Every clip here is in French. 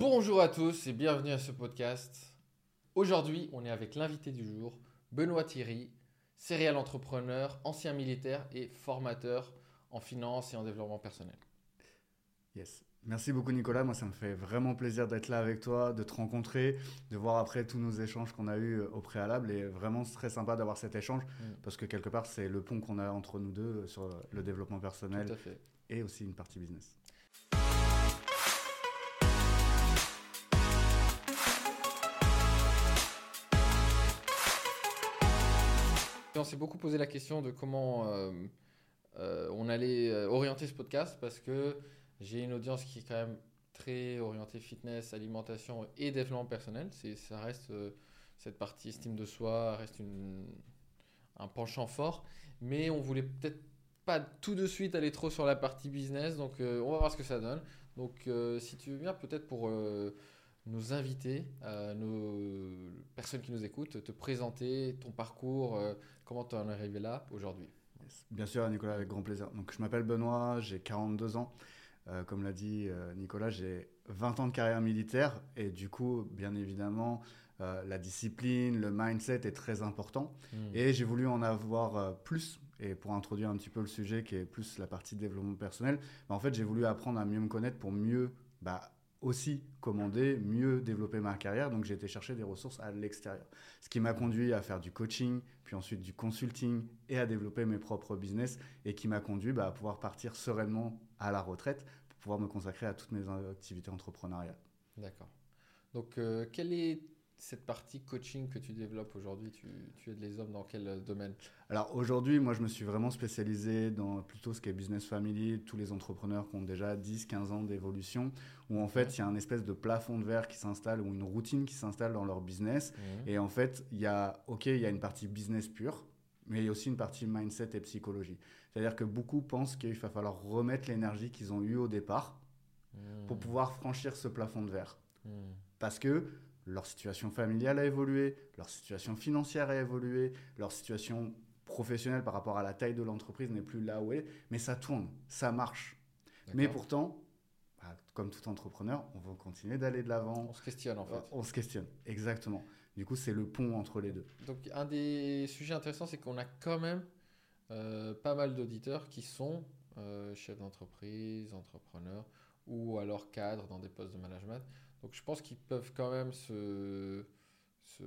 Bonjour à tous et bienvenue à ce podcast. Aujourd'hui, on est avec l'invité du jour, Benoît Thierry, serial entrepreneur, ancien militaire et formateur en finance et en développement personnel. Yes. Merci beaucoup Nicolas, moi ça me fait vraiment plaisir d'être là avec toi, de te rencontrer, de voir après tous nos échanges qu'on a eus au préalable et vraiment c'est très sympa d'avoir cet échange Mm. parce que quelque part c'est le pont qu'on a entre nous deux sur le développement personnel et aussi une partie business. On s'est beaucoup posé la question de comment euh, euh, on allait euh, orienter ce podcast parce que j'ai une audience qui est quand même très orientée fitness, alimentation et développement personnel. Ça reste cette partie estime de soi reste un penchant fort, mais on voulait peut-être pas tout de suite aller trop sur la partie business, donc on va voir ce que ça donne. Donc si tu veux bien peut-être pour nos invités, euh, nos personnes qui nous écoutent, te présenter ton parcours, euh, comment tu en es arrivé là aujourd'hui. Bien sûr Nicolas, avec grand plaisir. Donc je m'appelle Benoît, j'ai 42 ans. Euh, comme l'a dit Nicolas, j'ai 20 ans de carrière militaire et du coup, bien évidemment, la discipline, le mindset est très important. Et j'ai voulu en avoir plus. Et pour introduire un petit peu le sujet qui est plus la partie développement personnel, bah, en fait, j'ai voulu apprendre à mieux me connaître pour mieux bah, aussi commander, mieux développer ma carrière. Donc, j'ai été chercher des ressources à l'extérieur. Ce qui m'a conduit à faire du coaching, puis ensuite du consulting et à développer mes propres business et qui m'a conduit bah, à pouvoir partir sereinement à la retraite pour pouvoir me consacrer à toutes mes activités entrepreneuriales. D'accord. Donc, euh, quelle est cette partie coaching que tu développes aujourd'hui tu, tu aides les hommes dans quel euh, domaine? Alors aujourd'hui, moi je me suis vraiment spécialisé dans plutôt ce qui est business family, tous les entrepreneurs qui ont déjà 10-15 ans d'évolution, où en fait il y a un espèce de plafond de verre qui s'installe ou une routine qui s'installe dans leur business. Et en fait, il y a, ok, il y a une partie business pure, mais il y a aussi une partie mindset et psychologie. C'est-à-dire que beaucoup pensent qu'il va falloir remettre l'énergie qu'ils ont eue au départ Mhm. pour pouvoir franchir ce plafond de verre. Mhm. Parce que leur situation familiale a évolué, leur situation financière a évolué, leur situation professionnelle par rapport à la taille de l'entreprise n'est plus là où elle est, mais ça tourne, ça marche. Mais pourtant, bah, comme tout entrepreneur, on va continuer d'aller de l'avant, On se questionne en fait. on se questionne, exactement. Du coup, c'est le pont entre les deux. Donc, un des sujets intéressants, c'est qu'on a quand même euh, pas mal d'auditeurs qui sont euh, chefs d'entreprise, entrepreneurs ou alors cadres dans des postes de management. Donc, je pense qu'ils peuvent quand même se, se,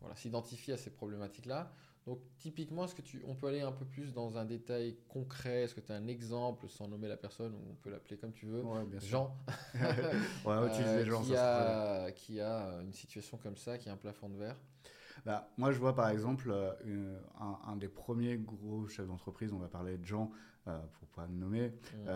voilà, s'identifier à ces problématiques-là. Donc, typiquement, est-ce que tu, on peut aller un peu plus dans un détail concret? Est-ce que tu as un exemple, sans nommer la personne, ou on peut l'appeler comme tu veux Ouais, bien sûr. Jean, utiliser euh, qui, ça a, qui a une situation comme ça, qui a un plafond de verre? Bah, moi, je vois par exemple euh, une- un, un des premiers gros chefs d'entreprise, on va parler de Jean, euh, pour pas le nommer, Mm.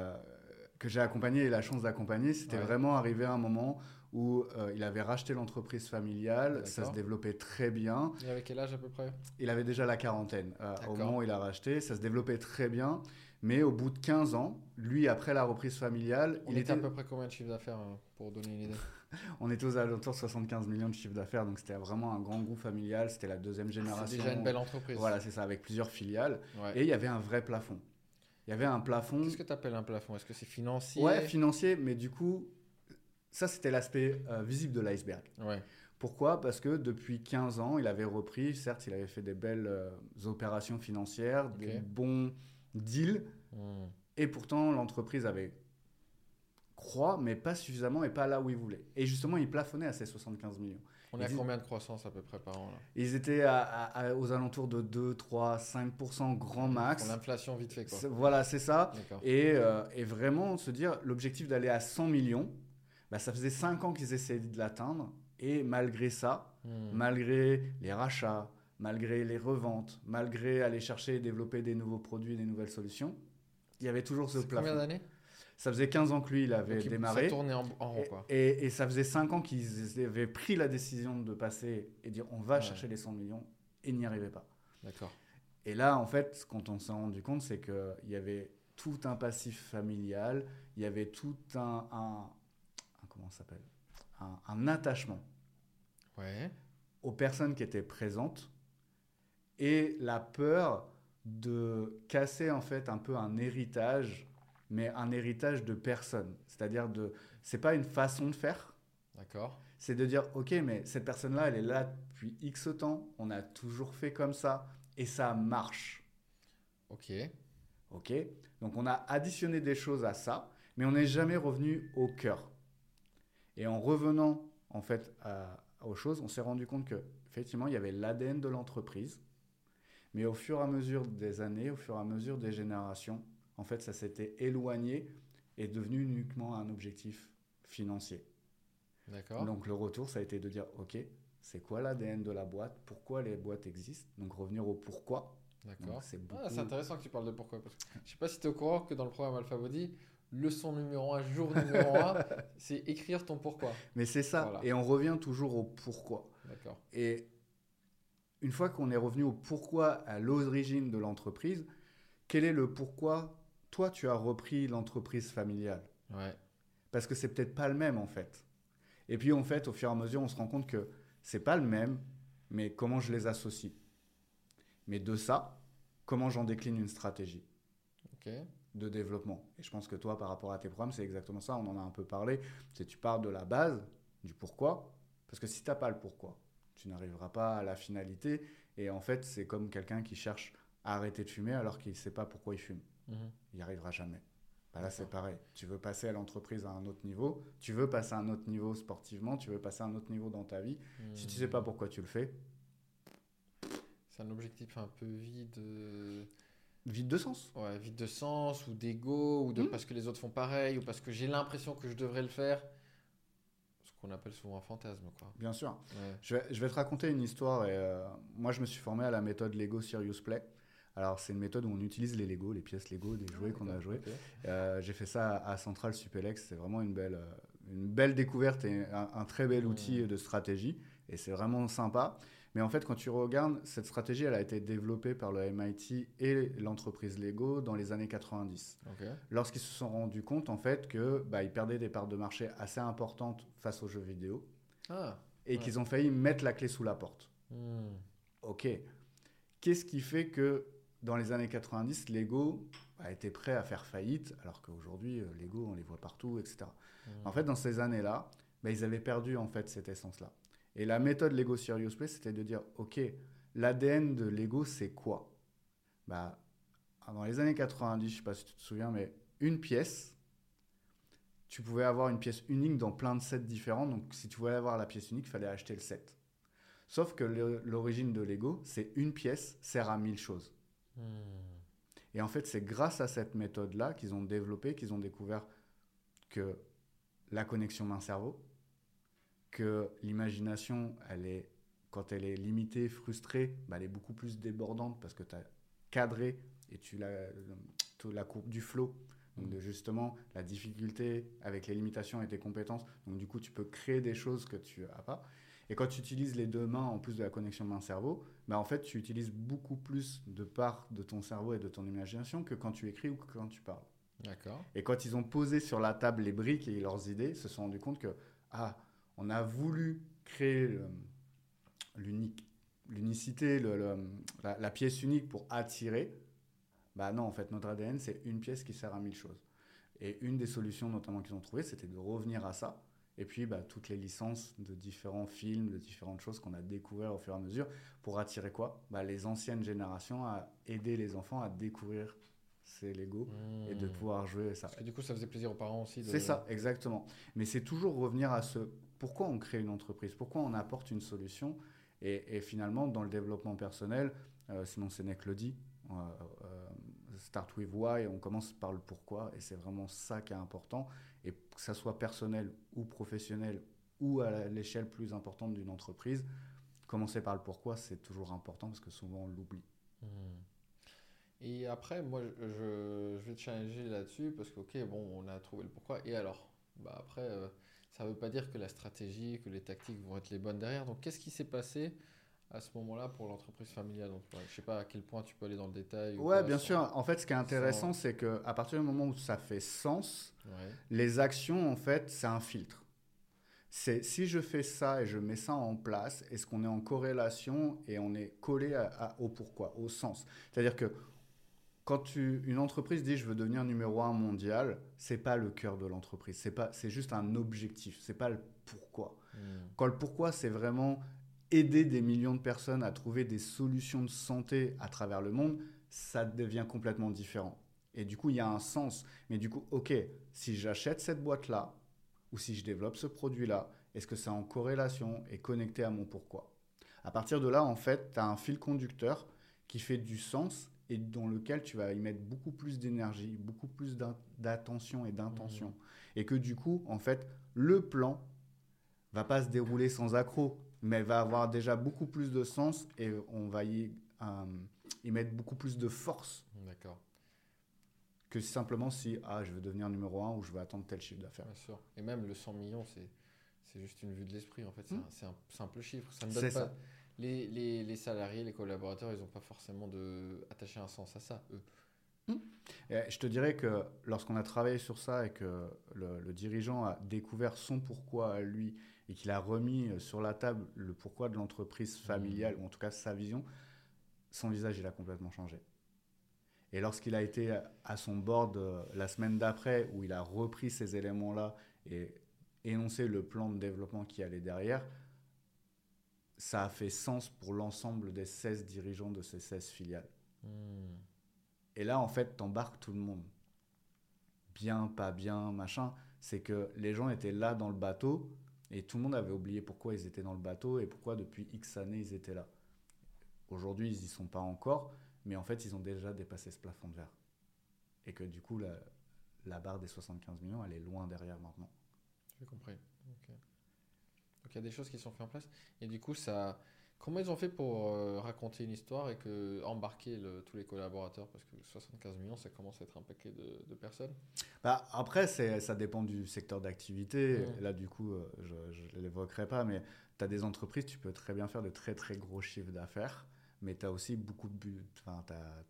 Euh, que j'ai accompagné et la chance d'accompagner, c'était Ouais. vraiment arrivé à un moment où euh, il avait racheté l'entreprise familiale, ça se développait très bien. Il avait quel âge à peu près? Il avait déjà la quarantaine euh, au moment où il a racheté, ça se développait très bien. Mais au bout de 15 ans, lui, après la reprise familiale, On il était était, à peu près combien de chiffre d'affaires hein, pour donner une idée? On était aux alentours de 75 millions de chiffre d'affaires, donc c'était vraiment un grand groupe familial, c'était la deuxième génération. C'est déjà une belle entreprise. Voilà, c'est ça, avec plusieurs filiales. Ouais. Et il y avait un vrai plafond. Il y avait un plafond, Qu'est-ce que tu appelles un plafond? Est-ce que c'est financier? Ouais, financier, mais du coup, ça c'était l'aspect euh, visible de l'iceberg. Ouais. Pourquoi? Parce que depuis 15 ans, il avait repris, certes, il avait fait des belles euh, opérations financières, des bons deals, Hmm. et pourtant l'entreprise avait croît, mais pas suffisamment et pas là où il voulait. Et justement, il plafonnait à ces 75 millions. On est à combien de croissance à peu près par an là Ils étaient à- à- à- aux alentours de 2, 3, 5% grand max. L'inflation vite fait quoi. Voilà, c'est ça. Et, euh, et vraiment se dire, l'objectif d'aller à 100 millions, bah, ça faisait 5 ans qu'ils essayaient de l'atteindre. Et malgré ça, Hmm. malgré les rachats, malgré les reventes, malgré aller chercher et développer des nouveaux produits, des nouvelles solutions, il y avait toujours ce C'est combien plafond. d'années? Ça faisait 15 ans que lui, il avait Donc, démarré. Ça tournait en, en rond quoi. Et, et- et ça faisait 5 ans qu'ils avaient pris la décision de passer et dire on va Ouais. chercher les 100 millions et n'y arrivaient pas. D'accord. Et là, en fait, quand on s'est rendu compte, c'est qu'il y avait tout un passif familial, il y avait tout un, un- un- comment ça s'appelle? Un, un attachement Ouais. aux personnes qui étaient présentes et la peur de casser en fait un peu un héritage, mais un héritage de personne. C'est-à-dire de, c'est pas une façon de faire, D'accord. C'est de dire, ok, mais cette personne-là, elle est là depuis X temps, on a toujours fait comme ça, et ça marche. Ok. Ok Donc on a additionné des choses à ça, mais on n'est jamais revenu au cœur. Et en revenant en fait à- aux choses, on s'est rendu compte que effectivement il y avait l'ADN de l'entreprise, mais au fur et à mesure des années, au fur et à mesure des générations, en fait ça s'était éloigné et devenu uniquement un objectif financier. D'accord. Donc le retour, ça a été de dire, ok, c'est quoi l'ADN de la boîte? Pourquoi les boîtes existent? Donc revenir au pourquoi. D'accord. Donc, c'est beaucoup- Ah, c'est intéressant que tu parles de pourquoi. Parce que je sais pas si tu es au courant que dans le programme Alpha Body, leçon numéro 1, jour numéro 1, c'est écrire ton pourquoi. Mais c'est ça. Voilà. Et on revient toujours au pourquoi. D'accord. Et une fois qu'on est revenu au pourquoi, à l'origine de l'entreprise, quel est le pourquoi toi tu as repris l'entreprise familiale Ouais. Parce que c'est peut-être pas le même en fait. Et puis en fait, au fur et à mesure, on se rend compte que c'est pas le même, mais comment je les associe. Mais de ça, comment j'en décline une stratégie de développement. Et je pense que toi, par rapport à tes programmes, c'est exactement ça. On en a un peu parlé. C'est tu pars de la base, du pourquoi. Parce que si tu n'as pas le pourquoi, tu n'arriveras pas à la finalité. Et en fait, c'est comme quelqu'un qui cherche à arrêter de fumer alors qu'il ne sait pas pourquoi il fume. Mhm. Il n'y arrivera jamais. Bah là, c'est pareil. Tu veux passer à l'entreprise à un autre niveau. Tu veux passer à un autre niveau sportivement. Tu veux passer à un autre niveau dans ta vie. Si tu ne sais pas pourquoi tu le fais, C'est un objectif un peu vide. euh, vide de sens. Ouais, vide de sens ou d'ego ou de Mm. parce que les autres font pareil ou parce que j'ai l'impression que je devrais le faire. Ce qu'on appelle souvent un fantasme, quoi. Bien sûr. Ouais. Je vais, je vais te raconter une histoire. Et, euh, moi, je me suis formé à la méthode Lego Serious Play. Alors, c'est une méthode où on utilise les Lego, les pièces Lego, des jouets qu'on a joués. Euh, J'ai fait ça à Central Supelex. C'est vraiment une belle, euh, une belle découverte et un, un très bel outil de stratégie. Et c'est vraiment sympa. Mais en fait, quand tu regardes, cette stratégie, elle a été développée par le MIT et l'entreprise Lego dans les années 90 Ok. lorsqu'ils se sont rendus compte en fait que bah, ils perdaient des parts de marché assez importantes face aux jeux vidéo Ah. et Ouais. qu'ils ont failli mettre la clé sous la porte. Hmm. Ok. Qu'est-ce qui fait que dans les années 90, Lego a été prêt à faire faillite, alors qu'aujourd'hui, euh, Lego, on les voit partout, etc. Hmm. En fait, dans ces années-là, bah, ils avaient perdu en fait cette essence-là. Et la méthode Lego Serious Play, c'était de dire, ok, l'ADN de Lego, c'est quoi? Bah, Dans les années 90, je sais pas si tu te souviens, mais une pièce, tu pouvais avoir une pièce unique dans plein de sets différents. Donc, si tu voulais avoir la pièce unique, il fallait acheter le set. Sauf que l'origine de Lego, c'est une pièce sert à mille choses. Hmm. Et en fait, c'est grâce à cette méthode-là qu'ils ont développé, qu'ils ont découvert que la connexion main-cerveau, que l'imagination, elle est, quand elle est limitée, frustrée, bah, elle est beaucoup plus débordante parce que tu as cadré et tu la, la courbe du flow. Donc, justement, la difficulté avec les limitations et tes compétences. Donc, du coup, tu peux créer des choses que tu n'as pas. Et quand tu utilises les deux mains en plus de la connexion main-cerveau, bah en fait, tu utilises beaucoup plus de parts de ton cerveau et de ton imagination que quand tu écris ou que quand tu parles. D'accord. Et quand ils ont posé sur la table les briques et leurs idées, ils se sont rendus compte que, ah, on a voulu créer l'unicité, la pièce unique pour attirer. Bah non, en fait, notre ADN, c'est une pièce qui sert à mille choses. Et une des solutions, notamment, qu'ils ont trouvées, c'était de revenir à ça. Et puis, bah, toutes les licences de différents films, de différentes choses qu'on a découvert au fur et à mesure, pour attirer quoi? Bah, Les anciennes générations à aider les enfants à découvrir ces Lego et de Hmm. pouvoir jouer ça. Parce que du coup, ça faisait plaisir aux parents aussi. de- C'est ça, exactement. Mais c'est toujours revenir à ce pourquoi on crée une entreprise, pourquoi on apporte une solution? Et, et finalement, dans le développement personnel, euh, Simon Sénèque le dit, euh, euh, start with why, on commence par le pourquoi, et c'est vraiment ça qui est important. Et que ça soit personnel ou professionnel ou à l'échelle plus importante d'une entreprise, commencer par le pourquoi, c'est toujours important parce que souvent on l'oublie. Hmm. Et après, moi, je, vais te challenger là-dessus parce que, ok, bon, on a trouvé le pourquoi. Et alors? Bah après, euh, ça veut pas dire que la stratégie, que les tactiques vont être les bonnes derrière. Donc, qu'est-ce qui s'est passé à ce moment-là pour l'entreprise familiale? Donc, ouais, je sais pas à quel point tu peux aller dans le détail. ou Ouais, bien sans- sûr. En fait, ce qui est intéressant, c'est que à partir du moment où ça fait sens, Ouais. Les actions, en fait, c'est un filtre. C'est si je fais ça et je mets ça en place, est-ce qu'on est en corrélation et on est collé à- à- au pourquoi, au sens? C'est-à-dire que quand tu, une entreprise dit je veux devenir numéro un mondial, c'est pas le cœur de l'entreprise. C'est pas, c'est juste un objectif. C'est pas le pourquoi. Hmm. Quand le pourquoi, c'est vraiment aider des millions de personnes à trouver des solutions de santé à travers le monde, ça devient complètement différent. Et du coup, il y a un sens. Mais du coup, ok, si j'achète cette boîte-là, ou si je développe ce produit-là, est-ce que c'est en corrélation et connecté à mon pourquoi? À partir de là, en fait, tu as un fil conducteur qui fait du sens et dans lequel tu vas y mettre beaucoup plus d'énergie, beaucoup plus d'attention et d'intention. Et que du coup, en fait, le plan va pas se dérouler sans accroc, mais va avoir déjà beaucoup plus de sens et on va y, euh, y mettre beaucoup plus de force D'accord, que simplement si ah, je veux devenir numéro un ou je veux attendre tel chiffre d'affaires. bien sûr. Et même le 100 millions, c'est c'est juste une vue de l'esprit. En fait, c'est Hmm. un, c'est un simple chiffre. Ça ne ça. Les, les, les salariés, les collaborateurs, ils n'ont pas forcément de attaché un sens à ça, eux. Et je te dirais que lorsqu'on a travaillé sur ça et que le, le dirigeant a découvert son pourquoi à lui et qu'il a remis sur la table le pourquoi de l'entreprise familiale, ou en tout cas sa vision, son visage, il a complètement changé. Et lorsqu'il a été à son board euh, la semaine d'après, où il a repris ces éléments-là et énoncé le plan de développement qui allait derrière, ça a fait sens pour l'ensemble des 16 dirigeants de ces 16 filiales. Hmm. Et là, en fait, t'embarques tout le monde. Bien, pas bien, machin. C'est que les gens étaient là dans le bateau et tout le monde avait oublié pourquoi ils étaient dans le bateau et pourquoi depuis X années ils étaient là. Aujourd'hui, ils y sont pas encore, mais en fait, ils ont déjà dépassé ce plafond de verre. Et que du coup, la, barre des 75 millions, elle est loin derrière maintenant. J'ai compris. Donc il y a des choses qui sont faites en place. Et du coup, ça. Comment ils ont fait pour euh, raconter une histoire et que embarquer le- tous les collaborateurs? Parce que 75 millions, ça commence à être un paquet de, de personnes. Bah, après, ça dépend du secteur d'activité. Là, du coup, euh, je ne l'évoquerai pas, mais tu as des entreprises, tu peux très bien faire de très très gros chiffres d'affaires, mais tu as aussi beaucoup de buts. Enfin,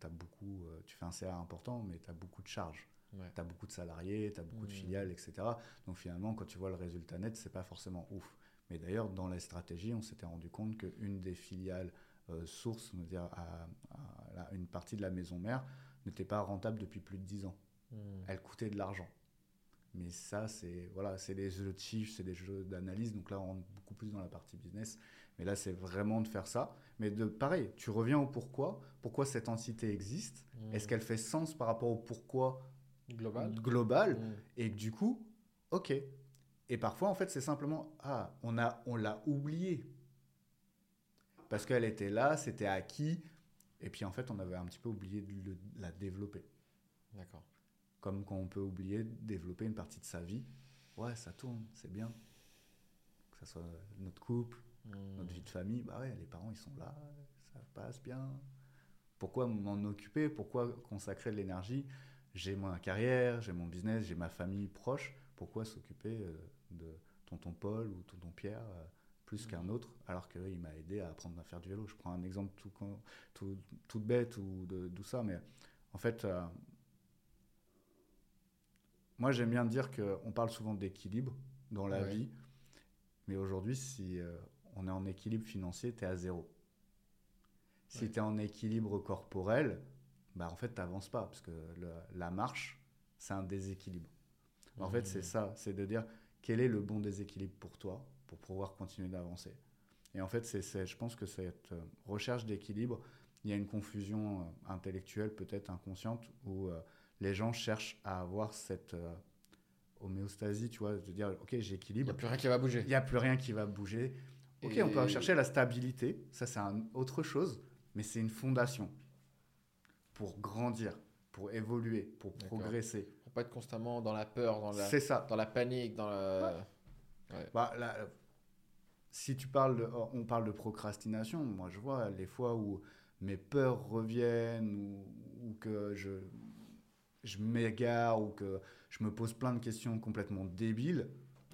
beaucoup, euh, tu fais un CA important, mais tu as beaucoup de charges. Ouais. Tu as beaucoup de salariés, tu as beaucoup de Mm. filiales, etc. Donc finalement, quand tu vois le résultat net, c'est pas forcément ouf. Mais d'ailleurs, dans les stratégies, on s'était rendu compte qu'une des filiales euh, sources, on va dire, à, à la- une partie de la maison mère, n'était pas rentable depuis plus de 10 ans Hmm. elle coûtait de l'argent. Mais ça, c'est voilà, c'est des jeux de chiffres, c'est des jeux d'analyse. Donc là, on rentre beaucoup plus dans la partie business. Mais là, c'est vraiment de faire ça. Mais de pareil, tu reviens au pourquoi. Pourquoi cette entité existe? Hmm. Est-ce qu'elle fait sens par rapport au pourquoi Global global? Hmm. Et du coup, ok. Et parfois, en fait, c'est simplement ah, on a, on l'a oublié parce qu'elle était là, c'était acquis. Et puis en fait, on avait un petit peu oublié de le- la développer. D'accord. Comme quand on peut oublier de développer une partie de sa vie. Ouais, ça tourne, c'est bien. Que ce soit notre couple, Hmm. notre vie de famille, bah ouais, les parents ils sont là, ça passe bien. Pourquoi m'en occuper? Pourquoi consacrer de l'énergie? J'ai ma carrière, j'ai mon business, j'ai ma famille proche. Pourquoi s'occuper euh, de tonton Paul ou tonton Pierre euh, plus Mhm. qu'un autre alors qu'il m'a aidé à apprendre à faire du vélo Je prends un exemple tout, con- tout, tout bête ou de tout ça, mais en fait, euh, moi j'aime bien dire qu'on parle souvent d'équilibre dans la Ouais. vie, mais aujourd'hui, si euh, on est en équilibre financier, tu es à zéro. Si Ouais. tu es en équilibre corporel, bah en fait, tu n'avances pas, parce que le- la marche, c'est un déséquilibre. En fait, c'est ça, c'est de dire quel est le bon déséquilibre pour toi, pour pouvoir continuer d'avancer? Et en fait, c'est, je pense que cette euh, recherche d'équilibre, il y a une confusion euh, intellectuelle, peut-être inconsciente, où euh, les gens cherchent à avoir cette euh, homéostasie, tu vois, de dire, ok, Il n'y j'équilibre, a plus rien qui va bouger. il n'y a plus rien qui va bouger. Ok, Et- on peut chercher la stabilité, ça c'est autre chose, mais c'est une fondation pour grandir, pour évoluer, pour progresser. Pas être constamment dans la peur, dans la, C'est ça. dans la panique, dans la. Bah, là, si tu parles, de- on parle de procrastination, moi je vois les fois où mes peurs reviennent ou, ou que je, je m'égare ou que je me pose plein de questions complètement débiles.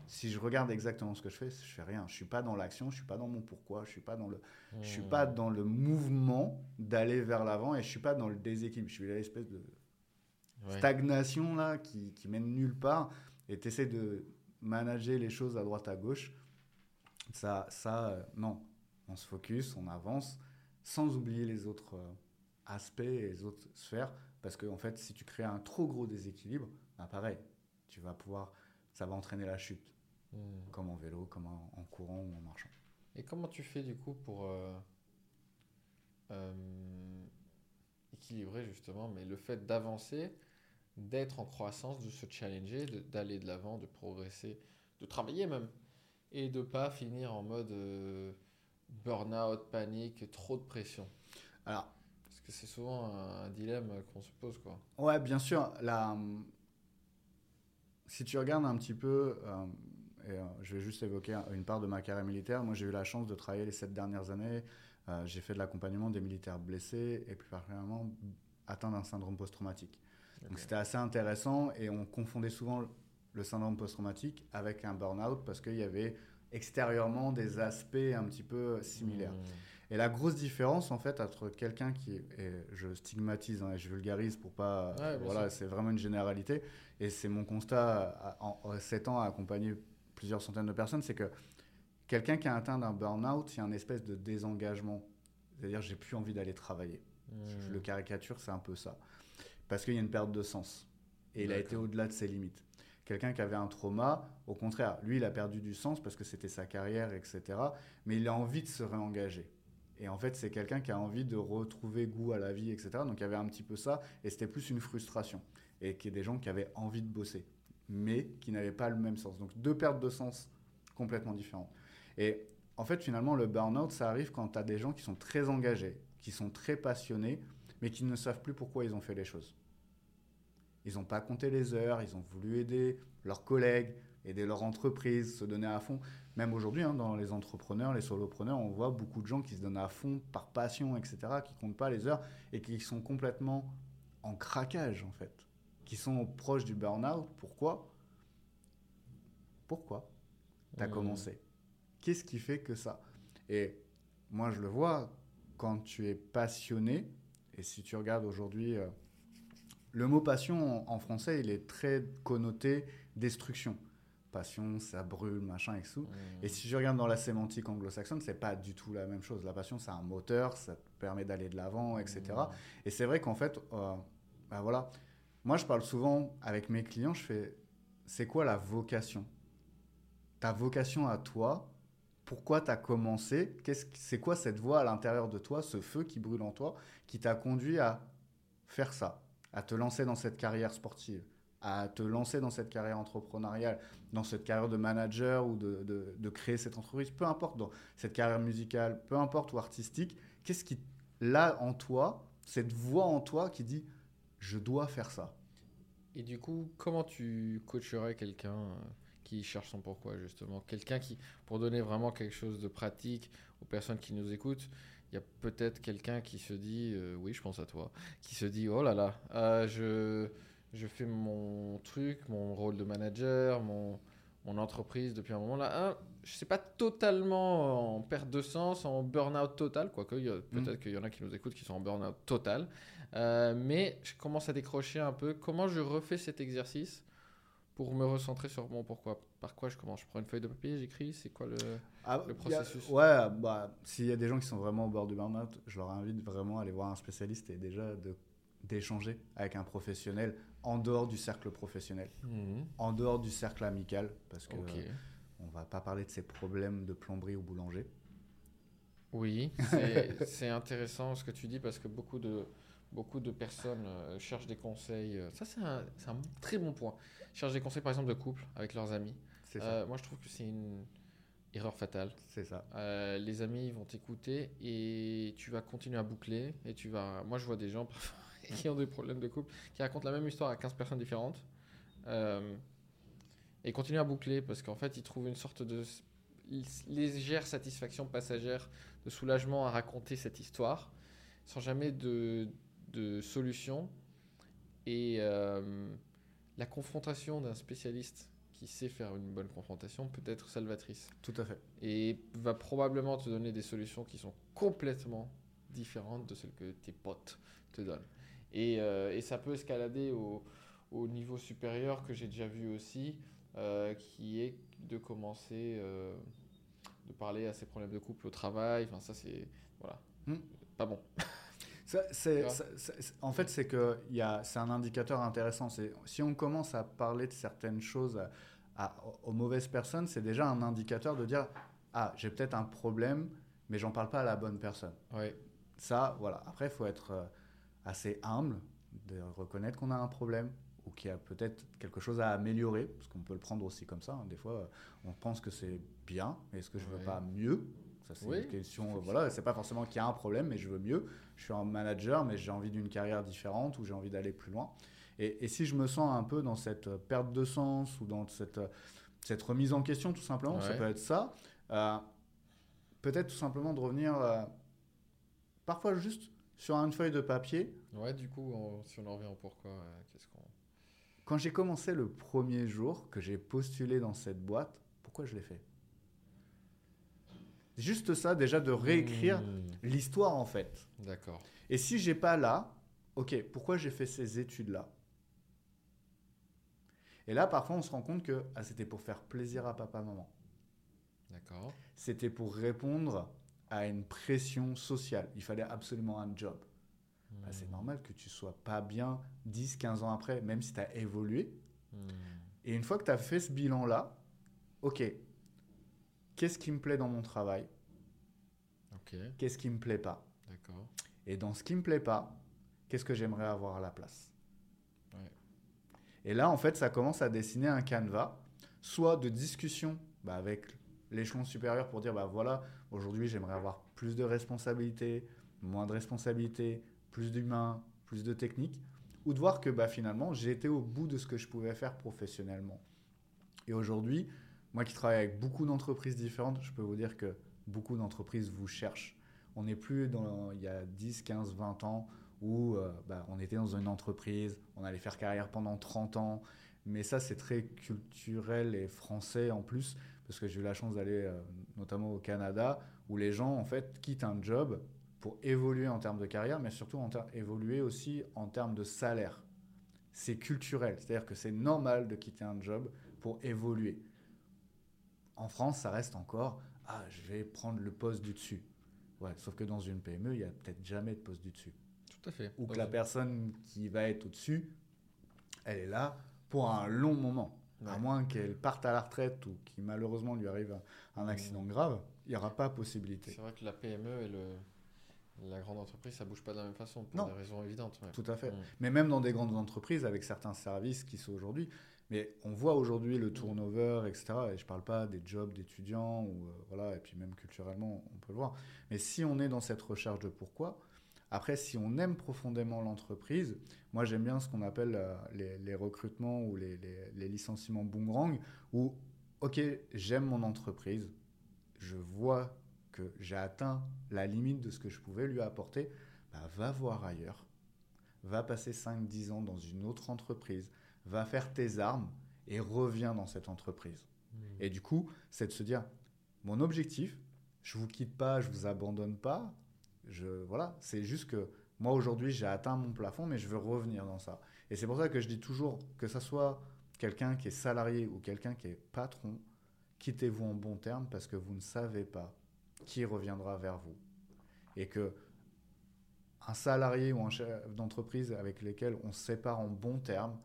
Si je regarde exactement ce que je fais, je fais rien. Je suis pas dans l'action, je suis pas dans mon pourquoi, je suis pas dans le, je suis Hmm. pas dans le mouvement d'aller vers l'avant et je suis pas dans le déséquilibre. Je suis l'espèce de Ouais. stagnation là qui, qui mène nulle part et tu essaies de manager les choses à droite à gauche. Ça, ça euh, non. On se focus, on avance sans oublier les autres euh, aspects et les autres sphères Parce que en fait, si tu crées un trop gros déséquilibre, bah, pareil, tu vas pouvoir, ça va entraîner la chute, Hmm. comme en vélo, comme en, en courant ou en marchant. Et comment tu fais du coup pour euh, équilibrer justement, mais le fait d'avancer, d'être en croissance, de se challenger, d'aller de l'avant, de progresser, de travailler même, et de pas finir en mode euh, burn-out, panique, trop de pression. Alors, Parce que c'est souvent un, un dilemme qu'on se pose quoi. Ouais, bien sûr. La, si tu regardes un petit peu, euh, et euh, je vais juste évoquer un- une part de ma carrière militaire. Moi, j'ai eu la chance de travailler les sept dernières années. Euh, j'ai fait de l'accompagnement des militaires blessés et plus particulièrement atteints d'un syndrome post-traumatique. Donc, c'était assez intéressant et on confondait souvent le syndrome post-traumatique avec un burn-out parce qu'il y avait extérieurement des aspects un petit peu similaires. Hmm. Et la grosse différence, en fait, entre quelqu'un qui, et je stigmatise hein, et je vulgarise pour pas, Ouais, voilà, c'est vraiment une généralité, et c'est mon constat à- en, en 7 ans à accompagner plusieurs centaines de personnes, c'est que quelqu'un qui a atteint d'un burn-out, il y a une espèce de désengagement. C'est-à-dire, j'ai plus envie d'aller travailler. Je, je Hmm. le caricature, c'est un peu ça. Parce qu'il y a une perte de sens. Et il a été au-delà de ses limites. Quelqu'un qui avait un trauma, au contraire, lui, il a perdu du sens parce que c'était sa carrière, etc. Mais il a envie de se réengager. Et en fait, c'est quelqu'un qui a envie de retrouver goût à la vie, etc. Donc il y avait un petit peu ça, et c'était plus une frustration. Et qui est des gens qui avaient envie de bosser, mais qui n'avaient pas le même sens. Donc deux pertes de sens complètement différentes. Et en fait, finalement, le burn-out, ça arrive quand tu as des gens qui sont très engagés, qui sont très passionnés, mais qui ne savent plus pourquoi ils ont fait les choses. Ils n'ont pas compté les heures, ils ont voulu aider leurs collègues, aider leur entreprise, se donner à fond. Même aujourd'hui, hein, dans les entrepreneurs, les solopreneurs, on voit beaucoup de gens qui se donnent à fond par passion, etc., qui comptent pas les heures et qui sont complètement en craquage, en fait, qui sont proches du burn-out. Pourquoi? Pourquoi? Tu as Hmm. commencé Qu'est-ce qui fait que ça? Et moi, je le vois, quand tu es passionné, et si tu regardes aujourd'hui, euh, le mot passion en, en français, il est très connoté destruction. Passion, ça brûle, machin, et tout. Hmm. Et si je regarde dans la sémantique anglo-saxonne, c'est pas du tout la même chose. La passion, c'est un moteur, ça te permet d'aller de l'avant, etc. Hmm. Et c'est vrai qu'en fait, euh, bah voilà, moi je parle souvent avec mes clients, je fais, c'est quoi la vocation? Ta vocation à toi, pourquoi tu as commencé? Qu'est-ce que- C'est quoi cette voix à l'intérieur de toi, ce feu qui brûle en toi, qui t'a conduit à faire ça, à te lancer dans cette carrière sportive, à te lancer dans cette carrière entrepreneuriale, dans cette carrière de manager ou de, de- créer cette entreprise, peu importe, dans cette carrière musicale, peu importe, ou artistique, qu'est-ce qui, là, en toi, cette voix en toi qui dit, je dois faire ça? Et du coup, comment tu coacherais quelqu'un euh, qui cherche son pourquoi, justement? Quelqu'un qui, pour donner vraiment quelque chose de pratique aux personnes qui nous écoutent, il y a peut-être quelqu'un qui se dit, euh, oui, je pense à toi, qui se dit, oh là là, euh, je, je fais mon truc, mon rôle de manager, mon, mon entreprise depuis un moment là. Ah, je sais pas totalement en perte de sens, en burn-out total, quoique a- peut-être qu'il y en a qui nous écoutent qui sont en burn-out total. Euh, mais je commence à décrocher un peu. Comment je refais cet exercice pour me recentrer sur mon pourquoi Par quoi je commence? Je prends une feuille de papier, j'écris, c'est quoi le... Ah, Le a- processus? ouais, bah, s'il y a des gens qui sont vraiment au bord du burn-out, je leur invite vraiment à aller voir un spécialiste et déjà de- d'échanger avec un professionnel en dehors du cercle professionnel, en dehors du cercle amical, parce que Ok. euh, on va pas parler de ses problèmes de plomberie ou boulanger. Oui, c'est intéressant ce que tu dis parce que beaucoup de, beaucoup de personnes euh, cherchent des conseils. euh, Ça, c'est un, c'est un très bon point. Cherchent des conseils, par exemple, de couple avec leurs amis. C'est ça. Euh, moi, je trouve que c'est une erreur fatale. C'est ça. Euh, les amis vont t'écouter et tu vas continuer à boucler. Et tu vas... Moi, je vois des gens parfois qui ont des problèmes de couple qui racontent la même histoire à 15 personnes différentes. Euh, et continuent à boucler parce qu'en fait, ils trouvent une sorte de s- légère satisfaction passagère, de soulagement à raconter cette histoire sans jamais de, de solution. Et euh, la confrontation d'un spécialiste qui sait faire une bonne confrontation peut être salvatrice Tout à fait. et va probablement te donner des solutions qui sont complètement différentes de celles que tes potes te donnent. Et, euh, et ça peut escalader au, au niveau supérieur que j'ai déjà vu aussi, euh, qui est de commencer euh, de parler à ses problèmes de couple au travail. Enfin, ça, c'est. Voilà. Hmm. Pas bon. en fait, c'est que c'est un indicateur intéressant. Si on commence à parler de certaines choses à, aux mauvaises personnes, c'est déjà un indicateur de dire ah j'ai peut-être un problème, mais j'en parle pas à la bonne personne. Ça, voilà. Après, il faut être euh, assez humble de reconnaître qu'on a un problème ou qu'il y a peut-être quelque chose à améliorer, parce qu'on peut le prendre aussi comme ça. Hein. Des fois, on pense que c'est bien, mais est-ce que je veux pas mieux? Ça, c'est une question. Voilà, c'est pas forcément qu'il y a un problème, mais je veux mieux. Je suis un manager, mais j'ai envie d'une carrière différente ou j'ai envie d'aller plus loin. Et, si je me sens un peu dans cette perte de sens ou dans cette, cette remise en question, tout simplement, ça peut être ça. Euh, peut-être tout simplement de revenir, euh, parfois juste sur une feuille de papier. Ouais, du coup, si on en revient au pourquoi, euh, qu'est-ce qu'on. Quand j'ai commencé le premier jour que j'ai postulé dans cette boîte, pourquoi je l'ai fait? Juste ça, déjà, de réécrire hmm. l'histoire en fait. D'accord. Et si j'ai pas là, ok, pourquoi j'ai fait ces études-là? Et là, parfois, on se rend compte que ah, c'était pour faire plaisir à papa, maman. D'accord. C'était pour répondre à une pression sociale. Il fallait absolument un job. Bah, c'est hmm. normal que tu sois pas bien 10, 15 ans après, même si tu as évolué. Hmm. Et une fois que tu as fait ce bilan-là, ok, qu'est-ce qui me plaît dans mon travail? Qu'est-ce qui me plaît pas? D'accord. Et dans ce qui me plaît pas, qu'est-ce que j'aimerais avoir à la place? Et là, en fait, ça commence à dessiner un canevas, soit de discussion bah, avec l'échelon supérieur pour dire, bah voilà, aujourd'hui j'aimerais avoir plus de responsabilités, moins de responsabilités, plus d'humains, plus de techniques, ou de voir que bah, finalement été au bout de ce que je pouvais faire professionnellement. Et aujourd'hui, moi qui travaille avec beaucoup d'entreprises différentes, je peux vous dire que beaucoup d'entreprises vous cherchent. On n'est plus dans il y a 10, 15, 20 ans où euh, bah, on était dans une entreprise, on allait faire carrière pendant 30 ans. Mais ça, c'est très culturel et français en plus parce que j'ai eu la chance d'aller euh, notamment au Canada, où les gens en fait quittent un job pour évoluer en termes de carrière, mais surtout en évoluer aussi en termes de salaire. C'est culturel, c'est-à-dire que c'est normal de quitter un job pour évoluer. En France, ça reste encore ah je vais prendre le poste du dessus. Ouais, sauf que dans une PME, il y a peut-être jamais de poste du dessus. Tout à fait. Ou que la personne qui va être au-dessus, elle est là pour un long moment. À moins qu'elle parte à la retraite ou qu'il malheureusement lui arrive un accident grave, il n'y aura pas possibilité. C'est vrai que la PME et le, la grande entreprise, ça bouge pas de la même façon pour des raisons évidentes. Tout à fait. Mm. Mais même dans des grandes entreprises, avec certains services qui sont aujourd'hui, mais on voit aujourd'hui le turnover, etc. Et je parle pas des jobs d'étudiants ou euh, voilà, et puis même culturellement, on peut le voir. Mais si on est dans cette recherche de pourquoi, après, si on aime profondément l'entreprise, moi j'aime bien ce qu'on appelle euh, les, recrutements ou les, licenciements boomerang, où, ok, j'aime mon entreprise, je vois que j'ai atteint la limite de ce que je pouvais lui apporter, bah, va voir ailleurs, va passer 5-10 ans dans une autre entreprise, va faire tes armes et reviens dans cette entreprise. Mmh. Et du coup, c'est de se dire, mon objectif, je vous quitte pas, je vous abandonne pas, je, voilà, c'est juste que moi aujourd'hui j'ai atteint mon plafond, mais je veux revenir dans ça. Et c'est pour ça que je dis toujours que ce soit quelqu'un qui est salarié ou quelqu'un qui est patron, quittez-vous en bon terme parce que vous ne savez pas qui reviendra vers vous. Et que un salarié ou un chef d'entreprise avec lesquels on se sépare en bon terme,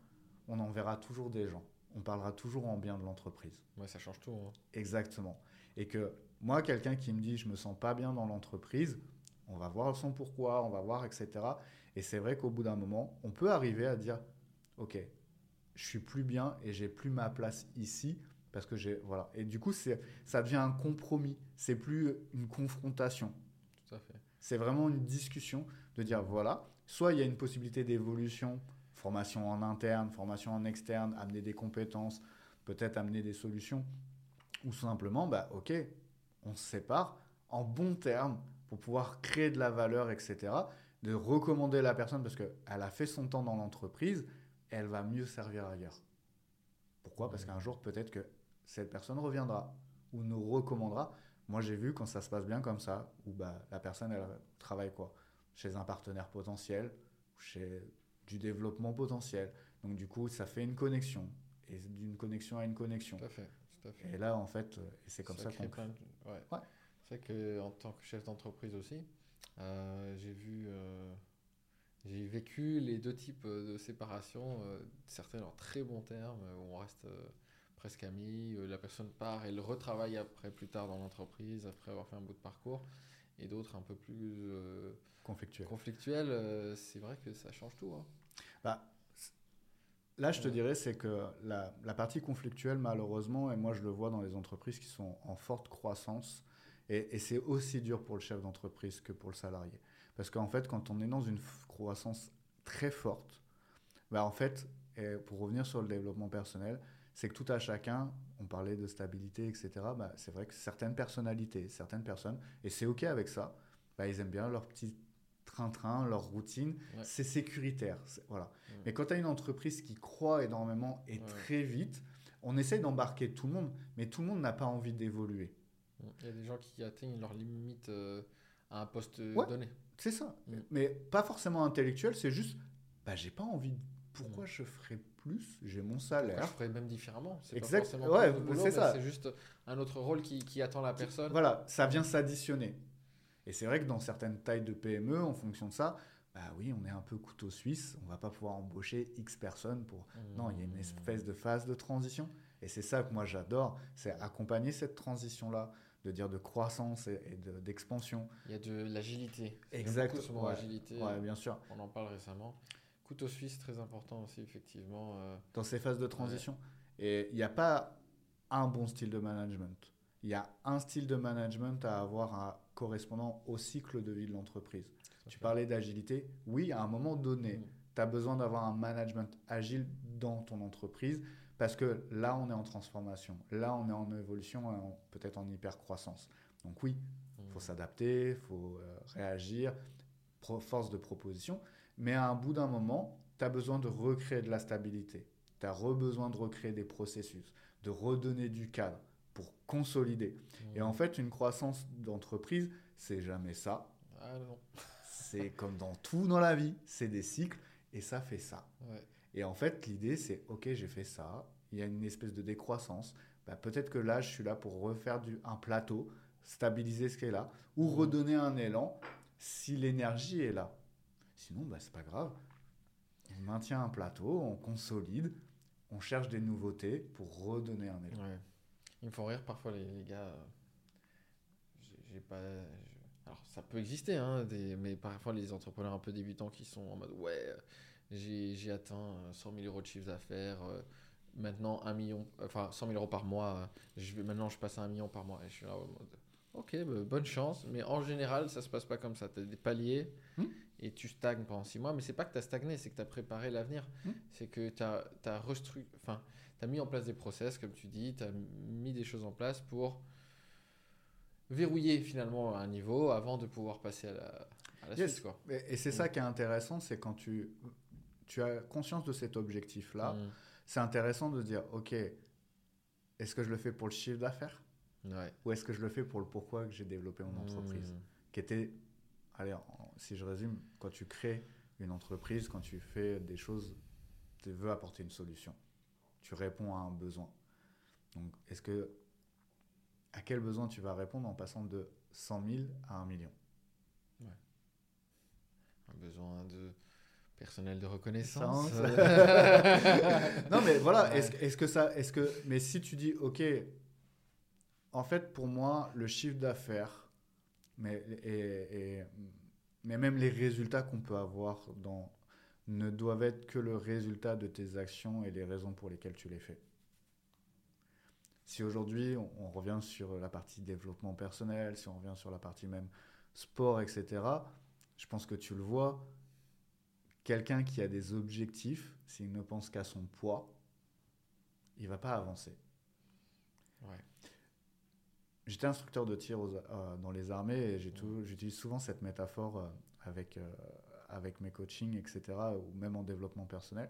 on en verra toujours des gens. On parlera toujours en bien de l'entreprise. Ouais, ça change tout. Hein. Exactement. Et que moi, quelqu'un qui me dit je me sens pas bien dans l'entreprise, on va voir son pourquoi, on va voir, etc. Et c'est vrai qu'au bout d'un moment, on peut arriver à dire, ok, je suis plus bien et j'ai plus ma place ici parce que j'ai voilà. Et du coup, c'est ça devient un compromis. C'est plus une confrontation. Tout à fait. C'est vraiment une discussion de dire voilà, soit il y a une possibilité d'évolution, formation en interne, formation en externe, amener des compétences, peut-être amener des solutions, ou simplement, bah ok, on se sépare en bons termes pour pouvoir créer de la valeur, etc. De recommander la personne parce qu'elle a fait son temps dans l'entreprise, elle va mieux servir ailleurs. Pourquoi? Parce qu'un jour, peut-être que cette personne reviendra ou nous recommandera. Moi, j'ai vu quand ça se passe bien comme ça, où bah, la personne, elle travaille quoi? Chez un partenaire potentiel, chez du développement potentiel. Donc, du coup, ça fait une connexion. Et d'une connexion à une connexion. Tout à fait. Tout à fait. Et là, en fait, c'est comme ça, qu'on... ouais. C'est vrai qu'en tant que chef d'entreprise aussi, euh, j'ai vu euh, j'ai vécu les deux types de séparation, euh, certains en très bons termes, où on reste euh, presque amis, euh, la personne part et le retravaille après plus tard dans l'entreprise, après avoir fait un bout de parcours, et d'autres un peu plus euh, Conflictuel. conflictuels, euh, c'est vrai que ça change tout. hein. Bah, là, je te Ouais. dirais, c'est que la, la partie conflictuelle, malheureusement, et moi je le vois dans les entreprises qui sont en forte croissance, et, et c'est aussi dur pour le chef d'entreprise que pour le salarié. Parce qu'en fait, quand on est dans une croissance très forte, bah, en fait, et pour revenir sur le développement personnel, c'est que tout à chacun, on parlait de stabilité, etc. Bah, c'est vrai que certaines personnalités, certaines personnes, et c'est OK avec ça, bah, ils aiment bien leur petit train-train, leur routine, Ouais. c'est sécuritaire. Voilà. Mm. Mais quand tu as une entreprise qui croît énormément et très vite, on essaye d'embarquer tout le monde, mais tout le monde n'a pas envie d'évoluer. Il y a des gens qui atteignent leur limite euh, à un poste Ouais. donné. C'est ça. Mm. Mais pas forcément intellectuel, c'est juste, bah, j'ai pas envie. de- Pourquoi je ferais plus J'ai mon Pourquoi salaire. je ferais même différemment. C'est Exact. pas forcément Ouais, plus de boulot, c'est ça. C'est juste un autre rôle qui, qui attend la personne. Voilà, ça vient s'additionner. Et c'est vrai que dans certaines tailles de PME, en fonction de ça, bah oui, on est un peu couteau suisse, on va pas pouvoir embaucher X personnes pour. Non, il y a une espèce de phase de transition. Et c'est ça que moi j'adore, c'est accompagner cette transition-là, de dire de croissance et, et de- d'expansion. Il y a de l'agilité. J'aime Exact, beaucoup ce mot ouais. agilité. Ouais, bien sûr. On en parle récemment. Couteau suisse, très important aussi, effectivement. euh, Dans ces phases de transition. Et il n'y a pas un bon style de management. Il y a un style de management à avoir un correspondant au cycle de vie de l'entreprise. Tu fait. parlais d'agilité. Oui, à un moment donné, Mm. tu as besoin d'avoir un management agile dans ton entreprise parce que là, on est en transformation. Là, on est en évolution, peut-être en hyper-croissance. Donc oui, il faut Mm. s'adapter, il faut euh, réagir, force de proposition. Mais à un bout d'un moment, tu as besoin de recréer de la stabilité. Tu as besoin de recréer des processus, de redonner du cadre pour consolider. Et en fait, une croissance d'entreprise, c'est jamais ça. Ah non. C'est comme dans tout dans la vie, c'est des cycles et ça fait ça. Ouais. Et en fait, l'idée, c'est ok, j'ai fait ça, il y a une espèce de décroissance. Bah, Peut-être que là, je suis là pour refaire du, un plateau, stabiliser ce qui est là, ou Mhm. redonner un élan si l'énergie est là. Sinon, bah, c'est pas grave. On maintient un plateau, on consolide, on cherche des nouveautés pour redonner un élan. Ouais. Ils me font rire parfois, les, les gars. euh, j'ai- pas. Alors, ça peut exister, hein, des... mais parfois les entrepreneurs un peu débutants qui sont en mode Ouais, euh, j'ai atteint euh, 100 000 euros de chiffre d'affaires. euh, Maintenant, 1 million, enfin 100 000 euros par mois. euh, Je vais, maintenant, je passe à 1 million par mois. Et je suis là en mode Ok, bah, bonne chance. Mais en général, ça se passe pas comme ça. Tu as des paliers Hmm. et tu stagnes pendant 6 mois. Mais c'est pas que tu as stagné, c'est que tu as préparé l'avenir. Hmm. C'est que tu as, Enfin, tu as mis en place des process, comme tu dis, tu as mis des choses en place pour verrouiller finalement un niveau avant de pouvoir passer à la, à la Yes. suite. Quoi. Et, et c'est Mm. ça qui est intéressant, c'est quand tu, tu as conscience de cet objectif-là, Mm. c'est intéressant de dire, ok, est-ce que je le fais pour le chiffre d'affaires Ouais. ou est-ce que je le fais pour le pourquoi que j'ai développé mon entreprise Mm. Qui était, allez, si je résume, quand tu crées une entreprise, quand tu fais des choses, tu veux apporter une solution. Tu réponds à un besoin. Donc, est-ce que, à quel besoin tu vas répondre en passant de 100 000 à 1 million? Un besoin de personnel de reconnaissance. Non mais voilà, Ouais. est-ce, que ça, est-ce que, mais si tu dis, ok, en fait pour moi le chiffre d'affaires, mais et, et- mais même les résultats qu'on peut avoir dans ne doivent être que le résultat de tes actions et les raisons pour lesquelles tu les fais. Si aujourd'hui on, on revient sur la partie développement personnel, si on revient sur la partie même sport, etc., je pense que tu le vois, quelqu'un qui a des objectifs, s'il ne pense qu'à son poids, il va pas avancer. Ouais. J'étais instructeur de tir aux- euh, dans les armées et j'utilise souvent cette métaphore euh, avec, euh, avec mes coachings, etc., ou même en développement personnel.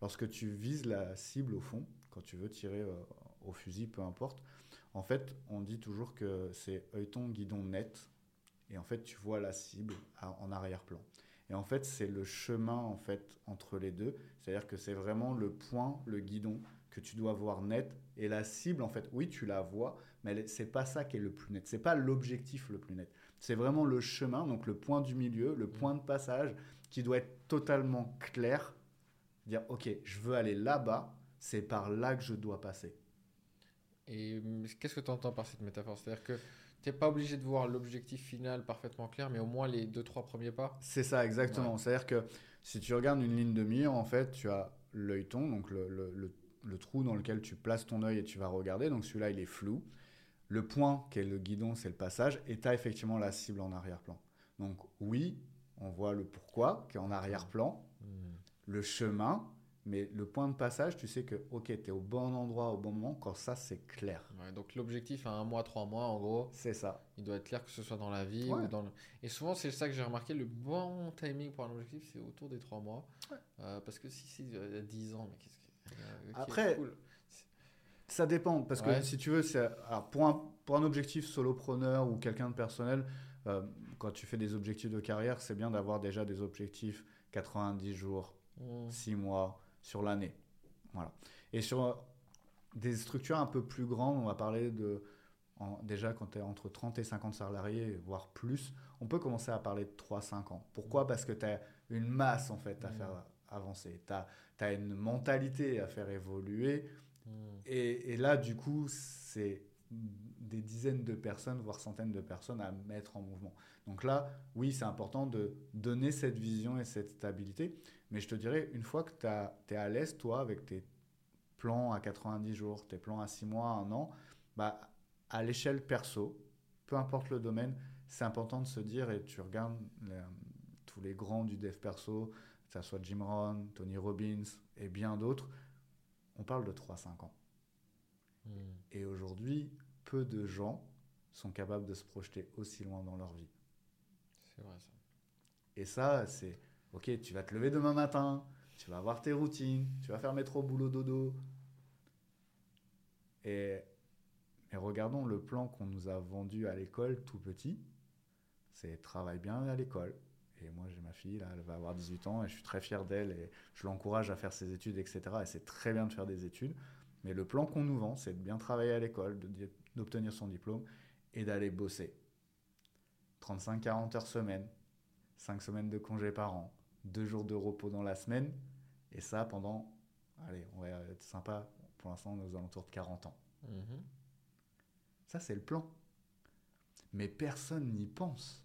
Lorsque tu vises la cible au fond, quand tu veux tirer euh, au fusil, peu importe, en fait, on dit toujours que c'est œilleton, guidon net, et en fait, tu vois la cible en arrière-plan. Et en fait, c'est le chemin en fait entre les deux, c'est-à-dire que c'est vraiment le point, le guidon que tu dois voir net, et la cible, en fait, oui, tu la vois, mais c'est pas ça qui est le plus net. C'est pas l'objectif le plus net. C'est vraiment le chemin, donc le point du milieu, le point de passage qui doit être totalement clair. Dire, ok, je veux aller là-bas, c'est par là que je dois passer. Et qu'est-ce que tu entends par cette métaphore? C'est-à-dire que tu n'es pas obligé de voir l'objectif final parfaitement clair, mais au moins les deux, trois premiers pas C'est ça, exactement. C'est-à-dire que si tu regardes une ligne de mire, en fait, tu as l'œilleton, donc le, le, le, trou dans lequel tu places ton œil et tu vas regarder. Donc celui-là, il est flou. Le point qui est le guidon, c'est le passage. Et tu as effectivement la cible en arrière-plan. Donc oui, on voit le pourquoi qui est en arrière-plan. Mmh. Le chemin, mais le point de passage, tu sais que, ok, tu es au bon endroit au bon moment quand ça, c'est clair. donc l'objectif à un mois, trois mois, en gros. C'est ça. Il doit être clair que ce soit dans la vie ou dans le... Et souvent, c'est ça que j'ai remarqué, le bon timing pour un objectif, c'est autour des trois mois. Euh, parce que si c'est y a 10 ans, mais qu'est-ce que... Euh, Après, ça dépend. Parce que si tu veux, Alors, pour, un, pour un objectif solopreneur ou quelqu'un de personnel, euh, quand tu fais des objectifs de carrière, c'est bien d'avoir déjà des objectifs 90 jours, 6 mmh. mois sur l'année. Voilà. Et sur des structures un peu plus grandes, on va parler de déjà quand tu es entre 30 et 50 salariés, voire plus, on peut commencer à parler de 3-5 ans. Pourquoi? Parce que tu as une masse en fait à faire avancer. Tu as, une mentalité à faire évoluer. Et, et, là, du coup, c'est des dizaines de personnes, voire centaines de personnes à mettre en mouvement. Donc là, oui, c'est important de donner cette vision et cette stabilité. Mais je te dirais, une fois que tu es à l'aise, toi, avec tes plans à 90 jours, tes plans à 6 mois, 1 an, bah, à l'échelle perso, peu importe le domaine, c'est important de se dire, et tu regardes tous les grands du dev perso, que ce soit Jim Rohn, Tony Robbins et bien d'autres, on parle de 3-5 ans. Hmm. Et aujourd'hui, peu de gens sont capables de se projeter aussi loin dans leur vie. C'est vrai ça. Et ça, c'est ok, tu vas te lever demain matin, tu vas avoir tes routines, tu vas faire métro, boulot, dodo. Et, et regardons le plan qu'on nous a vendu à l'école tout petit. C'est travaille bien à l'école. Et moi, j'ai ma fille, là, elle va avoir 18 ans et je suis très fier d'elle et je l'encourage à faire ses études, etc. Et c'est très bien de faire des études. Mais le plan qu'on nous vend, c'est de bien travailler à l'école, d'obtenir son diplôme et d'aller bosser. 35-40 heures semaine, 5 semaines de congés par an, 2 jours de repos dans la semaine, et ça pendant, allez, on va être sympa, pour l'instant, on est aux alentours de 40 ans. Mhm. Ça, c'est le plan. Mais personne n'y pense.